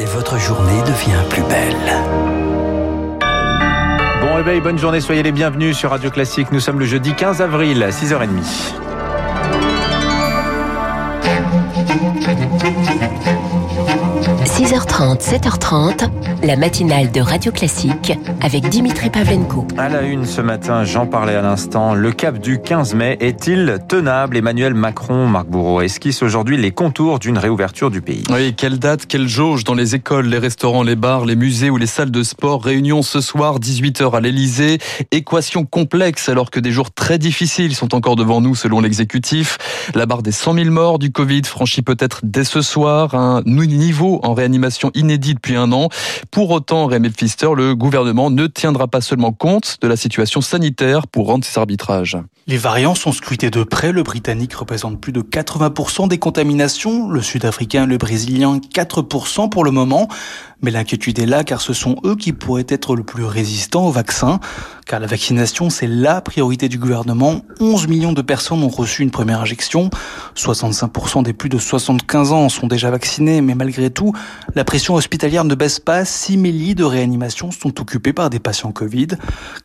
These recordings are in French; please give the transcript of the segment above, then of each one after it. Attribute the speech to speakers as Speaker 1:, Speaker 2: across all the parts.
Speaker 1: et votre journée devient plus belle.
Speaker 2: Bon réveil, bonne journée, soyez les bienvenus sur Radio Classique. Nous sommes le jeudi 15 avril, 6h30.
Speaker 3: 6h30, 7h30, la matinale de Radio Classique avec Dimitri Pavlenko.
Speaker 2: À la une ce matin, j'en parlais à l'instant, le cap du 15 mai est-il tenable? Emmanuel Macron, Marc Bourreau, esquisse aujourd'hui les contours d'une réouverture du pays.
Speaker 4: Oui, quelle date, quelle jauge dans les écoles, les restaurants, les bars, les musées ou les salles de sport? Réunion ce soir, 18h à l'Elysée. Équation complexe alors que des jours très difficiles sont encore devant nous selon l'exécutif. La barre des 100 000 morts du Covid franchit peut-être dès ce soir, un niveau en depuis un an. Pour autant, Rémi Pfister, le gouvernement ne tiendra pas seulement compte de la situation sanitaire pour rendre ses arbitrages.
Speaker 5: Les variants sont scrutés de près. Le britannique représente plus de 80% des contaminations, le sud-africain le brésilien 4% pour le moment. Mais l'inquiétude est là car ce sont eux qui pourraient être le plus résistants au vaccin. Car la vaccination, c'est la priorité du gouvernement. 11 millions de personnes ont reçu une première injection. 65% des plus de 75 ans sont déjà vaccinés. Mais malgré tout, la pression hospitalière ne baisse pas. 6 000 lits de réanimation sont occupés par des patients Covid.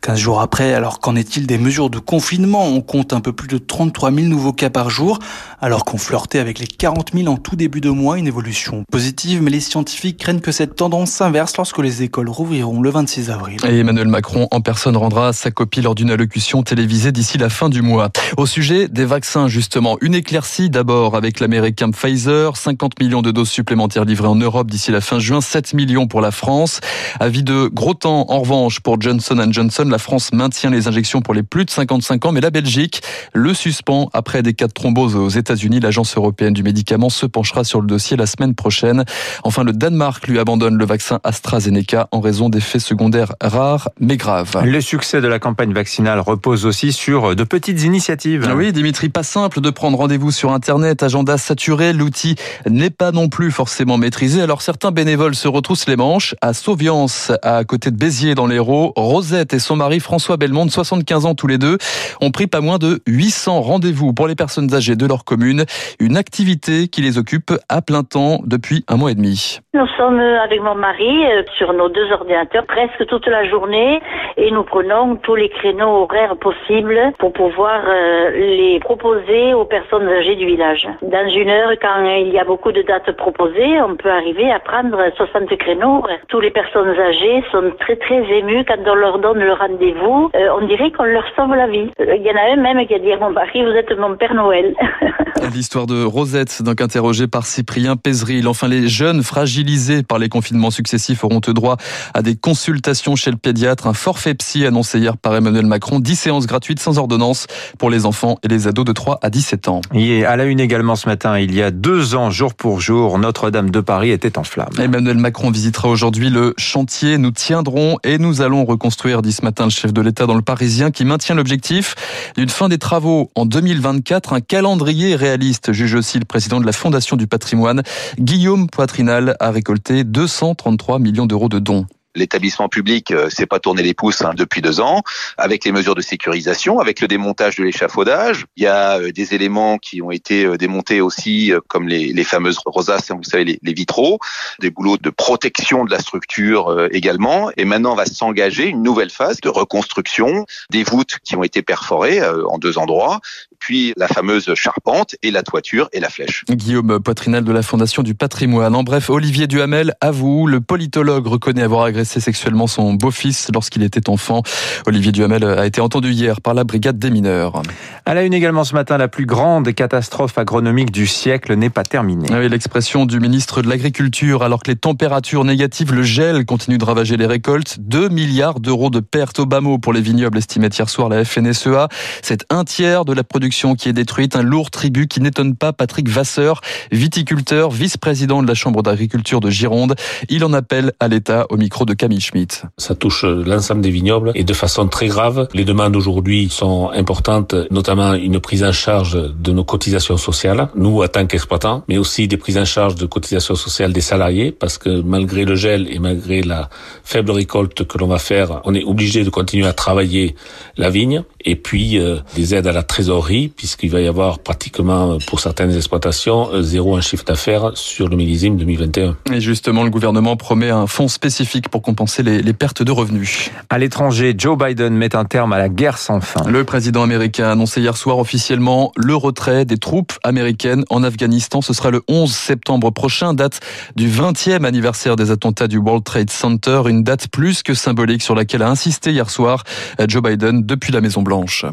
Speaker 5: 15 jours après, alors qu'en est-il des mesures de confinement? On compte un peu plus de 33 000 nouveaux cas par jour, alors qu'on flirtait avec les 40 000 en tout début de mois. Une évolution positive, mais les scientifiques craignent que cette tendance s'inverse lorsque les écoles rouvriront le 26 avril.
Speaker 4: Et Emmanuel Macron en personne rendra sa copie lors d'une allocution télévisée d'ici la fin du mois. Au sujet des vaccins, justement, une éclaircie d'abord avec l'américain Pfizer, 50 millions de doses supplémentaires livrées en Europe d'ici la fin juin, 7 millions pour la France. Avis de gros temps, en revanche, pour Johnson Johnson, la France maintient les injections pour les plus de 55 ans, mais la Belgique le suspend après des cas de thrombose aux États-Unis. L'agence européenne du médicament se penchera sur le dossier la semaine prochaine. Enfin, le Danemark lui abandonne le vaccin AstraZeneca en raison d'effets secondaires rares mais graves.
Speaker 2: Le succès de la campagne vaccinale repose aussi sur de petites initiatives.
Speaker 4: Oui, Dimitri, pas simple de prendre rendez-vous sur Internet, agenda saturé, l'outil n'est pas non plus forcément maîtrisé. Alors certains bénévoles se retroussent les manches. À Sauviance, à côté de Béziers dans l'Hérault, Rosette et son mari François Belmonte, 75 ans tous les deux, ont pris pas moins de 800 rendez-vous pour les personnes âgées de leur commune. Une activité qui les occupe à plein temps depuis un mois et demi.
Speaker 6: Nous sommes avec mon mari euh, sur nos deux ordinateurs presque toute la journée et nous prenons tous les créneaux horaires possibles pour pouvoir euh, les proposer aux personnes âgées du village. Dans une heure, quand il y a beaucoup de dates proposées, on peut arriver à prendre 60 créneaux. Toutes les personnes âgées sont très très émues quand on leur donne le rendez-vous. Euh, on dirait qu'on leur sauve la vie. Il y en a un même qui a dit à mon mari, vous êtes mon Père Noël.
Speaker 4: L'histoire de Rosette, donc interrogée par Cyprien Pézeril. Enfin, les jeunes fragilisés par les confinements successifs auront droit à des consultations chez le pédiatre. Un forfait psy annoncé hier par Emmanuel Macron. 10 séances gratuites sans ordonnance pour les enfants et les ados de 3 à 17 ans.
Speaker 2: Et à la une également ce matin, il y a deux ans, jour pour jour, Notre-Dame de Paris était
Speaker 4: Emmanuel Macron visitera aujourd'hui le chantier. Nous tiendrons et nous allons reconstruire, dit ce matin le chef de l'État dans le Parisien, qui maintient l'objectif d'une fin des travaux en 2024. Un calendrier réaliste, juge aussi le président de la Fondation du patrimoine. Guillaume Poitrinal a récolté 233 millions d'euros de dons
Speaker 7: l'établissement public euh, s'est pas tourné les pouces hein, depuis deux ans, avec les mesures de sécurisation, avec le démontage de l'échafaudage. Il y a euh, des éléments qui ont été euh, démontés aussi, comme les, les fameuses rosaces, vous savez, les, les, vitraux, des boulots de protection de la structure également. Et maintenant, on va s'engager une nouvelle phase de reconstruction des voûtes qui ont été perforées en deux endroits, puis la fameuse charpente et la toiture et la flèche.
Speaker 4: Guillaume Poitrinal de la Fondation du patrimoine. En bref, Olivier Duhamel avoue, le politologue reconnaît avoir agressé sexuellement son beau-fils lorsqu'il était enfant. Olivier Duhamel a été entendu hier par la brigade des mineurs.
Speaker 2: À la une également ce matin, la plus grande catastrophe agronomique du siècle n'est pas terminée.
Speaker 4: Oui, l'expression du ministre de l'Agriculture, alors que les températures négatives, le gel continue de ravager les récoltes. 2 milliards d'euros de pertes au bas mot pour les vignobles, estimait hier soir la FNSEA. C'est un tiers de la production qui est détruite. Un lourd tribut qui n'étonne pas Patrick Vasseur, viticulteur, vice-président de la Chambre d'agriculture de Gironde. Il en appelle à l'État au micro de Camille Schmitt.
Speaker 8: Ça touche l'ensemble des vignobles et de façon très grave. Les demandes aujourd'hui sont importantes, notamment une prise en charge de nos cotisations sociales, nous en tant qu'exploitants, mais aussi des prises en charge de cotisations sociales des salariés, parce que malgré le gel et malgré la faible récolte que l'on va faire, on est obligé de continuer à travailler la vigne. Et puis euh, des aides à la trésorerie, puisqu'il va y avoir pratiquement pour certaines exploitations zéro en chiffre d'affaires sur le millésime 2021.
Speaker 4: Et justement, le gouvernement promet un fonds spécifique pour compenser les, les pertes de revenus.
Speaker 2: À l'étranger, Joe Biden met un terme à la guerre sans fin.
Speaker 4: Le président américain a annoncé hier soir officiellement le retrait des troupes américaines en Afghanistan. Ce sera le 11 septembre prochain, date du 20e anniversaire des attentats du World Trade Center, une date plus que symbolique sur laquelle a insisté hier soir Joe Biden depuis la Maison Blanche.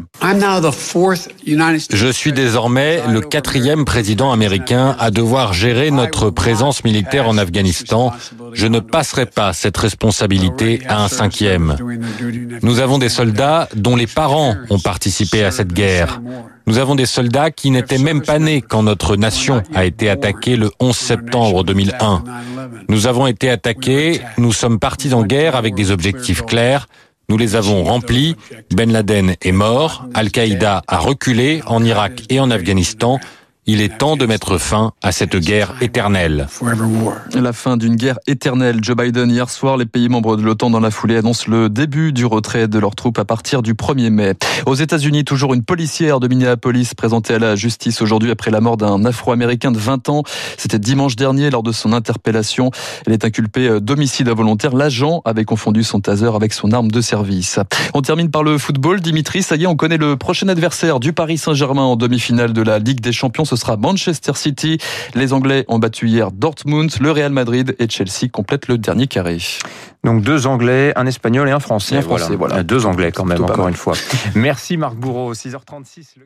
Speaker 9: Je suis désormais le quatrième président américain à devoir gérer notre présence militaire en Afghanistan. Je ne passerai pas cette responsabilité à un cinquième. Nous avons des soldats dont les parents ont participé à cette guerre. Nous avons des soldats qui n'étaient même pas nés quand notre nation a été attaquée le 11 septembre 2001. Nous avons été attaqués, nous sommes partis en guerre avec des objectifs clairs, nous les avons remplis, Ben Laden est mort, Al-Qaïda a reculé en Irak et en Afghanistan, il est temps de mettre fin à cette guerre éternelle.
Speaker 4: La fin d'une guerre éternelle. Joe Biden, hier soir, les pays membres de l'OTAN dans la foulée annoncent le début du retrait de leurs troupes à partir du 1er mai. Aux États-Unis, toujours une policière de Minneapolis présentée à la justice aujourd'hui après la mort d'un Afro-Américain de 20 ans. C'était dimanche dernier lors de son interpellation. Elle est inculpée d'homicide involontaire. L'agent avait confondu son taser avec son arme de service. On termine par le football. Dimitri, ça y est, on connaît le prochain adversaire du Paris Saint-Germain en demi-finale de la Ligue des Champions sera Manchester City. Les Anglais ont battu hier Dortmund, le Real Madrid et Chelsea complètent le dernier carré.
Speaker 2: Donc deux Anglais, un Espagnol et un Français.
Speaker 4: Et un Français, voilà.
Speaker 2: Deux Anglais quand même, encore une fois. Merci Marc Bourreau, 6h36.